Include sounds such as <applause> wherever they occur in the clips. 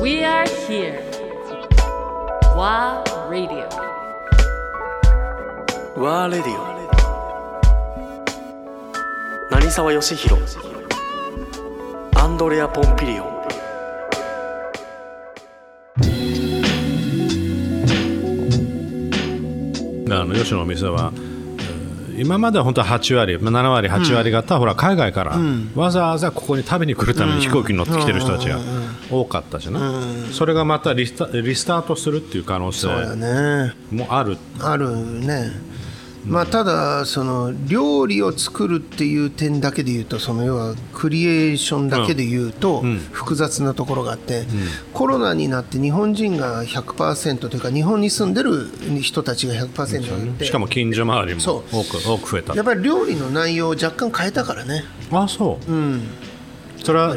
We are here. WA Radio. ワーレディオ成沢義弘アンドレア・ポンピリオンあの吉野の店はえー今までは本当は8割、まあ7割、8割方、ほら海外からわざわざここに食べに来るために飛行機に乗ってきてる人たちが多かったしな、それがまたリスタリスタートするっていう可能性もある、あるねまあただその料理を作るっていう点だけで言うとその要はクリエーションだけで言うと複雑なところがあって、コロナになって日本人が100%というか日本に住んでる人たちが100%になって。しかも近所周りもそう。多く多く増えた。やっぱり料理の内容を若干変えたからね。あそう、それは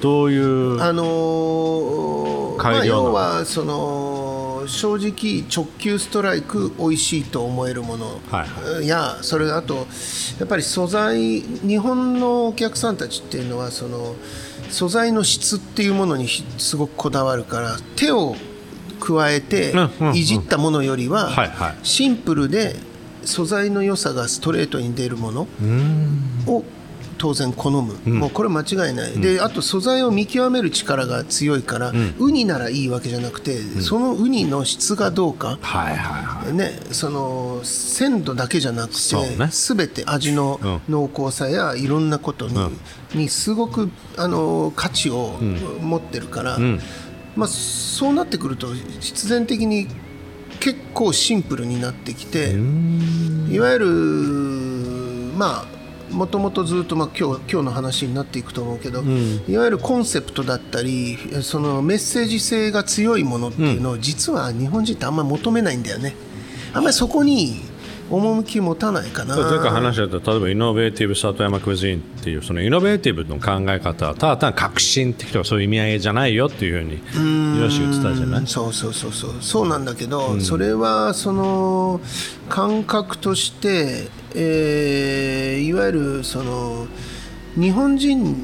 どういうあのーまあ、要はその正直直球ストライク美味しいと思えるもの。はいやそれあとやっぱり素材日本のお客さんたちっていうのはその素材の質っていうものにひすごくこだわるから手を加えていじったものよりはシンプルで素材の良さがストレートに出るものを当然好む、もうこれ間違いない、であと素材を見極める力が強いから、ウニならいいわけじゃなくて、そのウニの質がどうか、はいはいはい。ね、その鮮度だけじゃなくて、すべて味の濃厚さやいろんなことに,、にすごくあの価値を持ってるから、まあ、そうなってくると必然的に結構シンプルになってきていわゆるまあもともとずっと、まあ、今日今日の話になっていくと思うけど、いわゆるコンセプトだったりそのメッセージ性が強いものっていうのを、実は日本人ってあんまり求めないんだよね。あんまりそこに趣持たないかな。前回話した例えばイノベーティブ里山クイジンっていうそのイノベーティブの考え方はただ単に革新的とかそういう意味合いじゃないよっていうふうによし言ってたじゃない？そうそうそうそう。そうなんだけど、それはその感覚として、えーいわゆるその日本人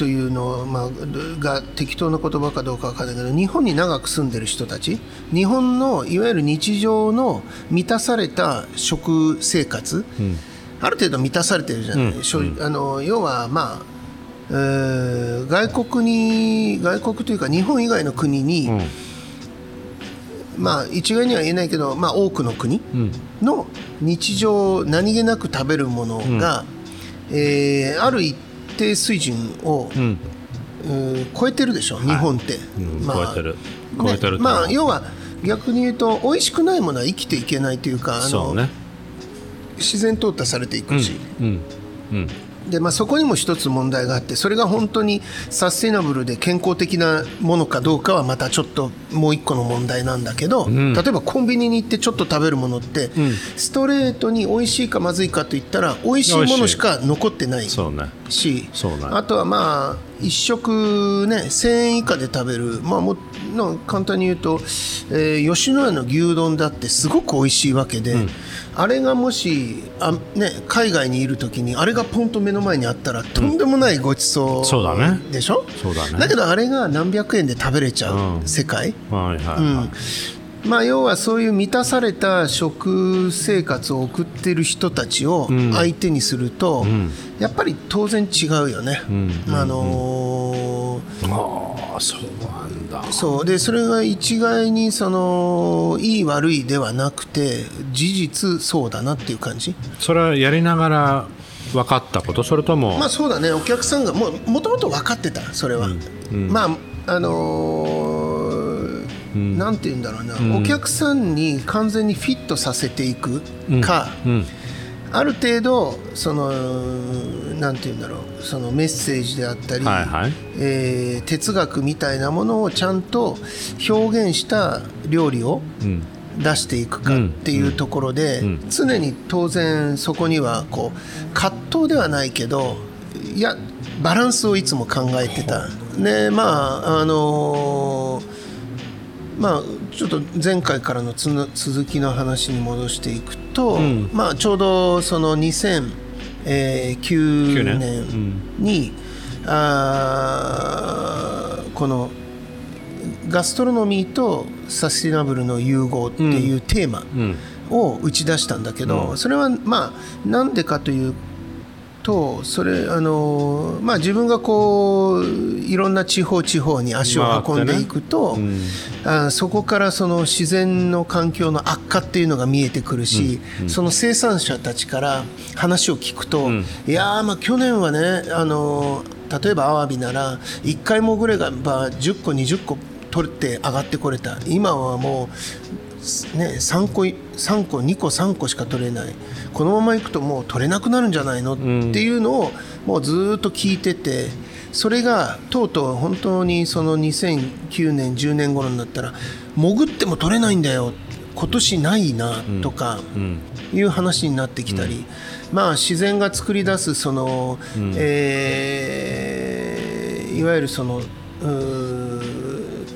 というのは、まあ、が適当な言葉かどうかわからないけど日本に長く住んでる人たち日本のいわゆる日常の満たされた食生活、ある程度満たされてるじゃない、しょあの要はまあえー外国に外国というか日本以外の国に、まあ一概には言えないけど、まあ、多くの国の日常何気なく食べるものが、えーある一定水準を、えー超えてるでしょ日本って、うんまあ超えてる。超えてると思う。ねまあ要は逆に言うと美味しくないものは生きていけないというかあのね。自然淘汰されていくし、うん。うんでまあ、そこにも一つ問題があってそれが本当にサステイナブルで健康的なものかどうかはまたちょっともう一個の問題なんだけど、例えばコンビニに行ってちょっと食べるものって、ストレートに美味しいかまずいかといったら美味しいものしか残ってない。そうねしそうねあとはまあ一食ね1000円以下で食べる。まあもの簡単に言うと、えー吉野家の牛丼だってすごく美味しいわけで、あれがもしあ、ね、海外にいる時にあれがポンと目の前にあったらとんでもないごちそうそうだね。でしょ？そうだね。けどあれが何百円で食べれちゃう世界、はいはいはい、まあ、要はそういう満たされた食生活を送ってる人たちを相手にすると、やっぱり当然違うよね。あのーああそうなんだ。そう。でそれが一概にそのいい悪いではなくて事実そうだなっていう感じ。それはやりながら分かったこと？それとも、まあそうだね。お客さんがもうもともと分かってたそれは、まああのーなんて言うんだろうな、お客さんに完全にフィットさせていくか、ある程度そのなんて言うんだろう。そのメッセージであったり、はいはい。えー哲学みたいなものをちゃんと表現した料理を出していくかっていうところで、常に当然そこにはこう葛藤ではないけどいやバランスをいつも考えてた。ねまああのーまあ、ちょっと前回からのつの続きの話に戻していくと、まあ、ちょうどその2009年に、あーこのガストロノミーとサスティナブルの融合っていうテーマを打ち出したんだけど、それはまあなんでかというとそれあの、まあ、自分がこういろんな地方地方に足を運んでいくと、ねうん、あそこからその自然の環境の悪化っていうのが見えてくるし、うん。うん、その生産者たちから話を聞くと、いやまあ去年はねあの例えばアワビなら1回もぐらいが10個20個取って上がってこれた。今はもう、ね、3個3個2個3個しか取れない。このままいくともう取れなくなるんじゃないの？っていうのをもうずっと聞いててそれがとうとう本当にその2009年10年頃になったら潜っても取れないんだよ。今年ないなとかいう話になってきたり、まあ自然が作り出すその、えー、いわゆるその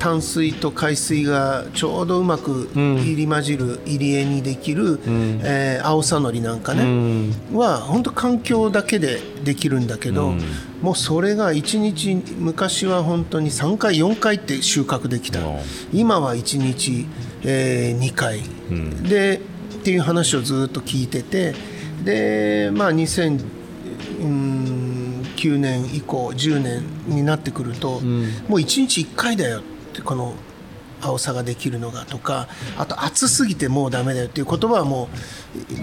淡水と海水がちょうどうまく入り混じる入り江にできる、うん、えー、青さのりなんかね、うん、は本当環境だけでできるんだけど、うん、もうそれが1日昔は本当に3回4回って収穫できた。今は1日、えー、2回、でっていう話をずっと聞いててでまあ2000うん9年以降10年になってくると、もう1日1回だよってこの青さができるのがとかあと暑すぎてもうダメだよっていう言葉はも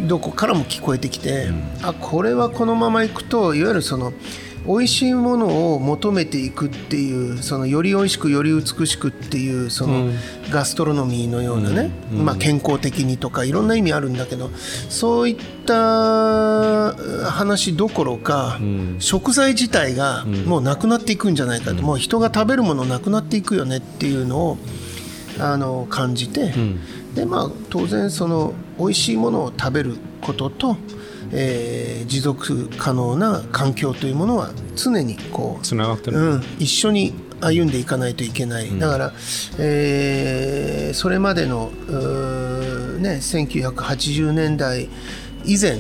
うどこからも聞こえてきて、あこれはこのままいくといわゆるその美味しいものを求めていくっていうそのより美味しくより美しくっていうそのガストロノミーのようなね、まあ、健康的にとかいろんな意味あるんだけどそういった話どころか、食材自体がもうなくなっていくんじゃないかと、もう人が食べるものなくなっていくよねっていうのをあの感じて、でまあ当然その美味しいものを食べることとえー、持続可能な環境というものは常にこうつながってる、うん、一緒に歩んでいかないといけない、うん、だから、えー、それまでの、ね、1980年代以前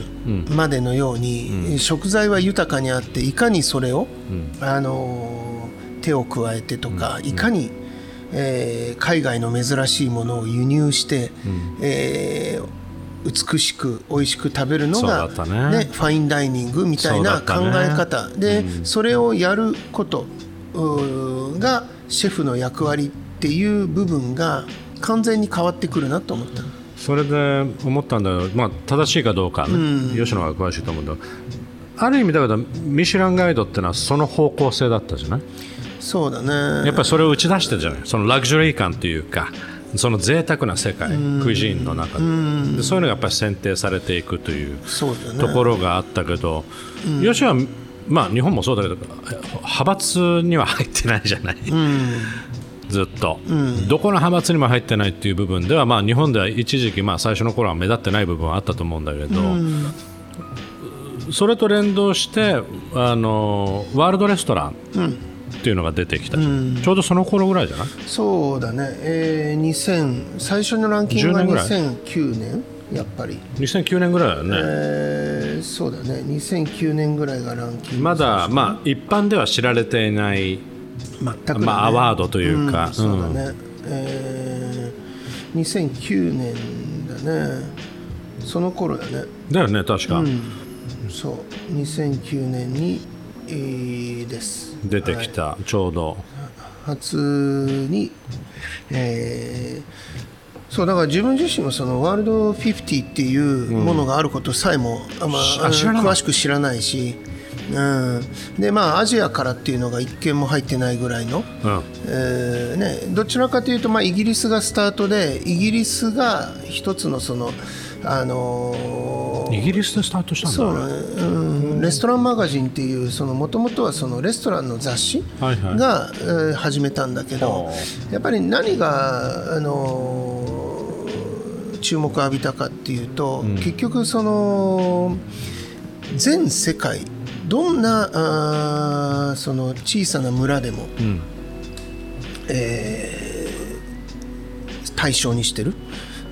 までのように、うん、食材は豊かにあっていかにそれを、あの手を加えてとか、いかに、えー、海外の珍しいものを輸入して、うん、えー美しく美味しく食べるのが、ね、ね、ファインダイニングみたいな考え方、ね、で、うん、それをやることがシェフの役割っていう部分が完全に変わってくるなと思った。それで思ったんだけど、まあ、正しいかどうか、ね、うん、吉野が詳しいと思うんだ。けどある意味だけどミシュランガイドってのはその方向性だったじゃない？そうだね。やっぱりそれを打ち出してるじゃない？そのラグジュアリー感というかその贅沢な世界クイジーンの中で。でそういうのがやっぱり選定されていくというところがあったけど、ね、よしは、まあ、日本もそうだけど派閥には入ってないじゃない。ずっと、うん、どこの派閥にも入ってないっていう部分では、まあ、日本では一時期、まあ、最初の頃は目立ってない部分はあったと思うんだけど、うん、それと連動してあのワールドレストラン、うんっていうのが出てきた、うん、ちょうどその頃ぐらいじゃない？そうだね、えー、2000最初のランキングが2009年やっぱり。2009年ぐらいだよね、えー、そうだね。2009年ぐらいがランキング。まだまあ一般では知られていない全く、ね、まあ、アワードというか、うん、そうだね、うん、えー、2009年だね。その頃だね。だよね確か、うん、そう。2009年に、えー、です出てきた、はい、ちょうど。初に、えー、そうだから自分自身もそのワールド50っていうものがあることさえも、うん、あまあ、詳しく知らないし、うん、でまあアジアからっていうのが一件も入ってないぐらいの、うん。えーね、どちらかというと、まあ、イギリスがスタートでイギリスが一つのそのあのー、イギリスでスタートしたんだ。そうね、うん、レストランマガジンっていうもともとはそのレストランの雑誌が、はいはい、えー、始めたんだけどやっぱり何が、あのー、注目を浴びたかっていうと、うん、結局その全世界どんなあその小さな村でも、うん、えー、対象にしてる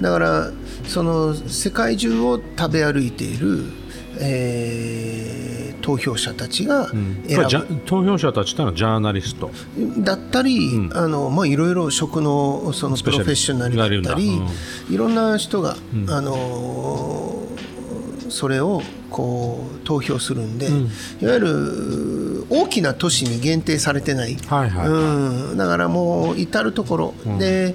だからその世界中を食べ歩いている、えー投票者たちがこ選れじゃ投票者たちってのはジャーナリスト。ぶだったり、あのまあいろいろ職のそのプロフェッショナルだったり、がいるんだ。いろんな人が、あのそれをこう投票するんで、いわゆる大きな都市に限定されてない、はいはいはい。うん、だからもう至る所、で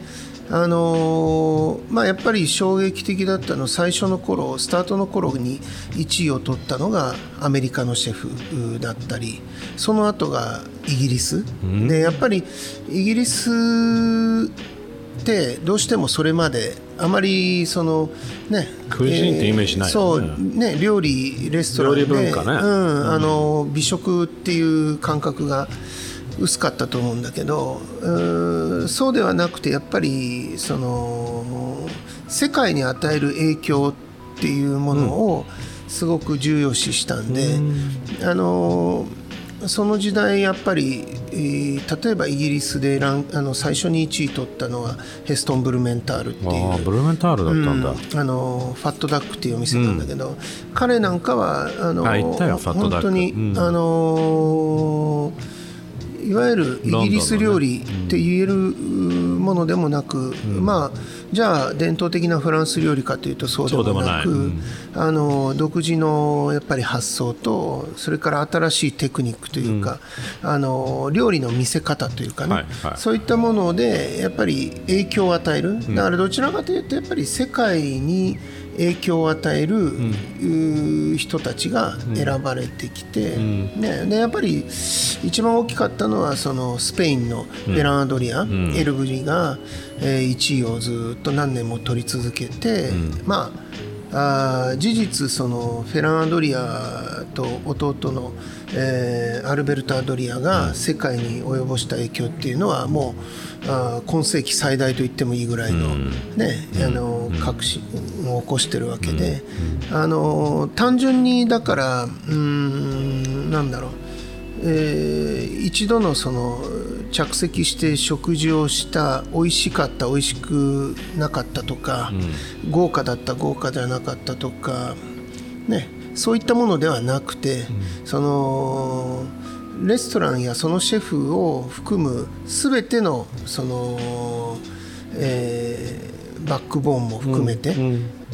あのーまあ、やっぱり衝撃的だったの最初の頃スタートの頃に1位を取ったのがアメリカのシェフだったりその後がイギリス、でやっぱりイギリスってどうしてもそれまであまりそのねクイジンってイメージないそうよねね料理レストランでね。うんあの美食っていう感覚が薄かったと思うんだけどうーそうではなくてやっぱりその世界に与える影響っていうものをすごく重要視したんで、あのその時代やっぱり、えー例えばイギリスでランあの最初に1位取ったのはヘストン・ブルメンタールっていうブルーメンタールだったんだ、うんあのファットダックっていうお店なんだけど、彼なんかはあの本当に、うん。あのいわゆるイギリス料理って言えるものでもなく、まあじゃあ伝統的なフランス料理かというとそうでもなくそうでもない。あの独自のやっぱり発想とそれから新しいテクニックというか、あの料理の見せ方というかね、はいはい。そういったものでやっぱり影響を与える。だからどちらかというとやっぱり世界に影響を与える、人たちが選ばれてきて、ね、でやっぱり一番大きかったのはそのスペインのベランアドリア、エルブリが、えー1位をずっと何年も取り続けて、まああー事実そのフェラン・アドリアと弟の、えーアルベルト・アドリアが世界に及ぼした影響っていうのはもうあー今世紀最大と言ってもいいぐらいの,、ねあの革新を起こしてるわけで、あの単純にだからうーんなんだろう。えー一度のその着席して食事をした美味しかった美味しくなかったとか、豪華だった豪華ではなかったとか、ね、そういったものではなくて、そのレストランやそのシェフを含む全てのその、えーバックボーンも含めて、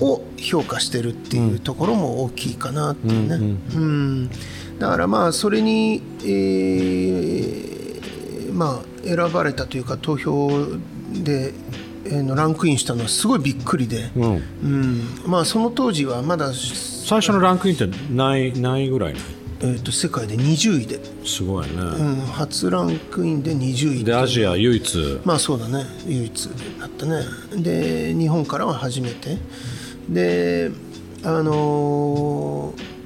を評価してるっていうところも大きいかなっていうね。うんだからまあそれに、えーまあ、選ばれたというか投票で、えーのランクインしたのはすごいびっくりで、うん。うん。まあ、その当時はまだ、最初のランクインって何何位ぐらいなえー、と世界で20位で、すごいね、うん、初ランクインで20位。でアジア唯一。まあそうだね唯一だったね。で日本からは初めて。であのー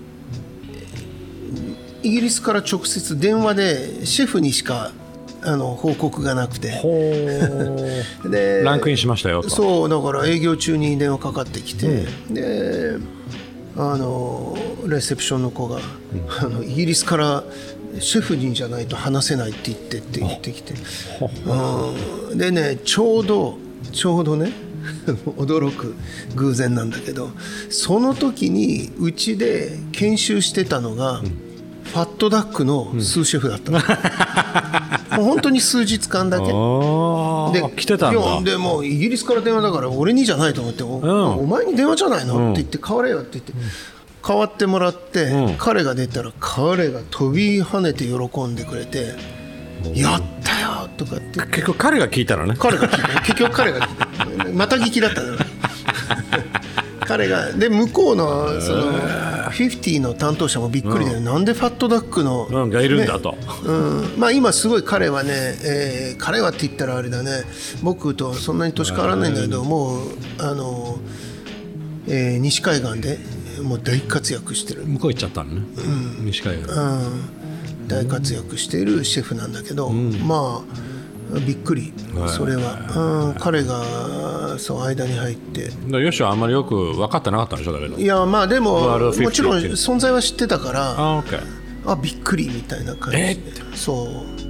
イギリスから直接電話でシェフにしかあの報告がなくて。<laughs> でランクインしましたよと。そうだから営業中に電話かかってきて、であのレセプションの子が、あのイギリスからシェフにじゃないと話せないって言ってって言ってきて、うん、でねちょうどちょうどね <laughs> 驚く偶然なんだけどその時にうちで研修してたのが、ファットダックのスーシェフだったの、<laughs> もう本当に数日間だけ。あであ来てたんでもうイギリスから電話だから俺にじゃないと思って、おん。お前に電話じゃないの、って言って変われよって言って、変わってもらって、うん。彼が出たら彼が飛び跳ねて喜んでくれて「やったよ!」とかって。結構彼が聞いたのね。彼が聞いた。結局彼が聞いた。また聞きだったの <laughs> 彼が。で向こうのその50の担当者もびっくりで、なんでファットダックの、うんがいるんだと、うん、まあ今すごい彼はね、えー彼はって言ったらあれだね。僕とそんなに年変わらないんだけど、もうあの、えー西海岸でもう大活躍してる、向こう行っちゃったのね、西海岸。うん、大活躍しているシェフなんだけど、まあびっくり。はい。それは、うん、彼がそう間に入って。でヨシはあんまりよく分かってなかったんでしょだけどいやまあでもワールド50もちろん存在は知ってたからあオッケー。あびっくりみたいな感じで。えそう